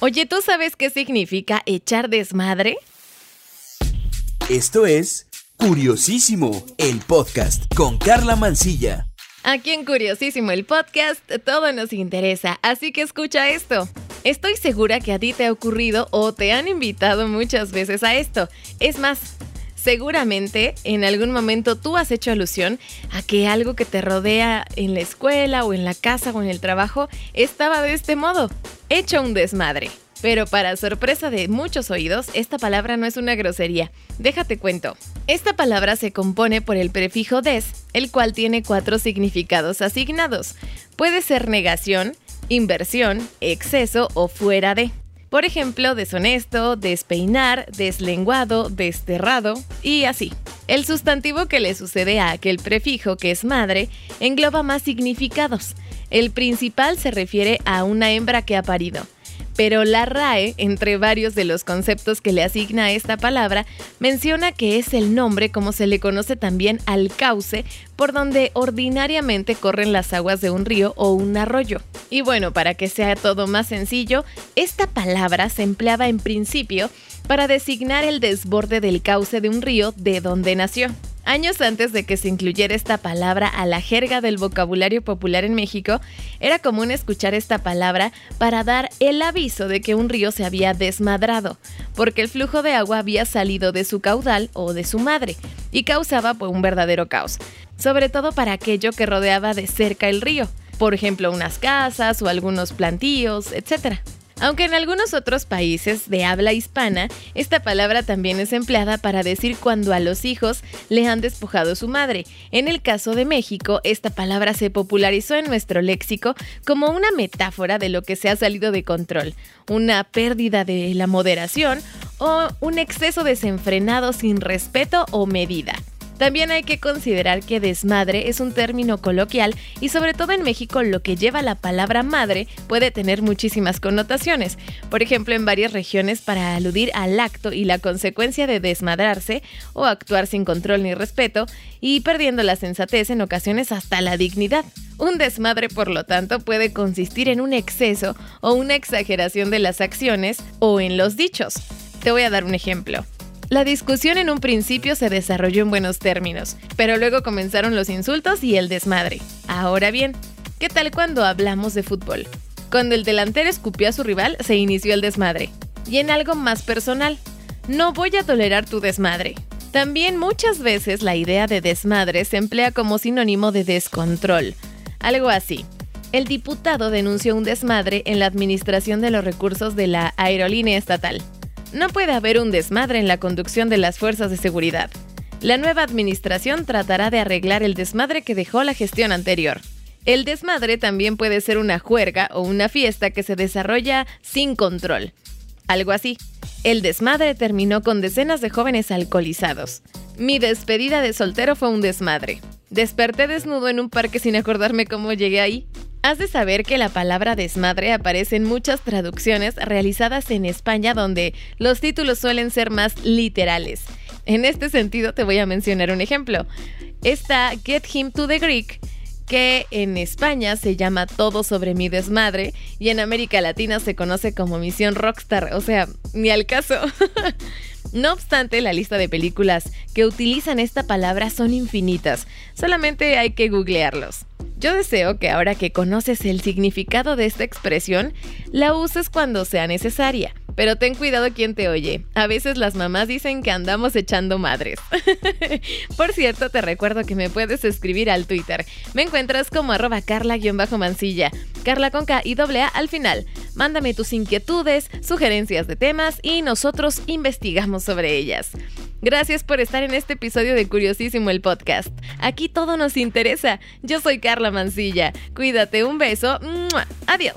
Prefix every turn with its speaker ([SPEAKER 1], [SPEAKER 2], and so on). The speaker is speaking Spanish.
[SPEAKER 1] Oye, ¿tú sabes qué significa echar desmadre?
[SPEAKER 2] Esto es Curiosísimo, el podcast con Carla Mancilla.
[SPEAKER 1] Aquí en Curiosísimo, el podcast, todo nos interesa, así que escucha esto. Estoy segura que a ti te ha ocurrido o te han invitado muchas veces a esto. Es más, seguramente en algún momento tú has hecho alusión a que algo que te rodea en la escuela o en la casa o en el trabajo estaba de este modo hecho un desmadre. Pero para sorpresa de muchos oídos, esta palabra no es una grosería. Déjate cuento. Esta palabra se compone por el prefijo des, el cual tiene cuatro significados asignados. Puede ser negación, inversión, exceso o fuera de. Por ejemplo, deshonesto, despeinar, deslenguado, desterrado y así. El sustantivo que le sucede a aquel prefijo que es madre engloba más significados. El principal se refiere a una hembra que ha parido. Pero la RAE, entre varios de los conceptos que le asigna a esta palabra, menciona que es el nombre como se le conoce también al cauce por donde ordinariamente corren las aguas de un río o un arroyo. Y bueno, para que sea todo más sencillo, esta palabra se empleaba en principio para designar el desborde del cauce de un río de donde nació. Años antes de que se incluyera esta palabra a la jerga del vocabulario popular en México, era común escuchar esta palabra para dar el aviso de que un río se había desmadrado, porque el flujo de agua había salido de su caudal o de su madre y causaba pues, un verdadero caos, sobre todo para aquello que rodeaba de cerca el río, por ejemplo unas casas o algunos plantíos, etc. Aunque en algunos otros países de habla hispana, esta palabra también es empleada para decir cuando a los hijos le han despojado su madre. En el caso de México, esta palabra se popularizó en nuestro léxico como una metáfora de lo que se ha salido de control, una pérdida de la moderación o un exceso desenfrenado sin respeto o medida. También hay que considerar que desmadre es un término coloquial y sobre todo en México lo que lleva la palabra madre puede tener muchísimas connotaciones. Por ejemplo, en varias regiones para aludir al acto y la consecuencia de desmadrarse o actuar sin control ni respeto y perdiendo la sensatez en ocasiones hasta la dignidad. Un desmadre, por lo tanto, puede consistir en un exceso o una exageración de las acciones o en los dichos. Te voy a dar un ejemplo. La discusión en un principio se desarrolló en buenos términos, pero luego comenzaron los insultos y el desmadre. Ahora bien, ¿qué tal cuando hablamos de fútbol? Cuando el delantero escupió a su rival, se inició el desmadre. Y en algo más personal, no voy a tolerar tu desmadre. También muchas veces la idea de desmadre se emplea como sinónimo de descontrol. Algo así. El diputado denunció un desmadre en la administración de los recursos de la aerolínea estatal. No puede haber un desmadre en la conducción de las fuerzas de seguridad. La nueva administración tratará de arreglar el desmadre que dejó la gestión anterior. El desmadre también puede ser una juerga o una fiesta que se desarrolla sin control. Algo así. El desmadre terminó con decenas de jóvenes alcoholizados. Mi despedida de soltero fue un desmadre. Desperté desnudo en un parque sin acordarme cómo llegué ahí. Has de saber que la palabra desmadre aparece en muchas traducciones realizadas en España donde los títulos suelen ser más literales. En este sentido te voy a mencionar un ejemplo. Está Get Him to the Greek, que en España se llama Todo sobre mi desmadre y en América Latina se conoce como Misión Rockstar, o sea, ni al caso. No obstante, la lista de películas que utilizan esta palabra son infinitas, solamente hay que googlearlos. Yo deseo que ahora que conoces el significado de esta expresión, la uses cuando sea necesaria. Pero ten cuidado quien te oye. A veces las mamás dicen que andamos echando madres. Por cierto, te recuerdo que me puedes escribir al Twitter. Me encuentras como arroba carla-mancilla. Carla con K y doble A al final. Mándame tus inquietudes, sugerencias de temas y nosotros investigamos sobre ellas. Gracias por estar en este episodio de Curiosísimo el podcast. Aquí todo nos interesa. Yo soy Carla Mancilla. Cuídate, un beso. Adiós.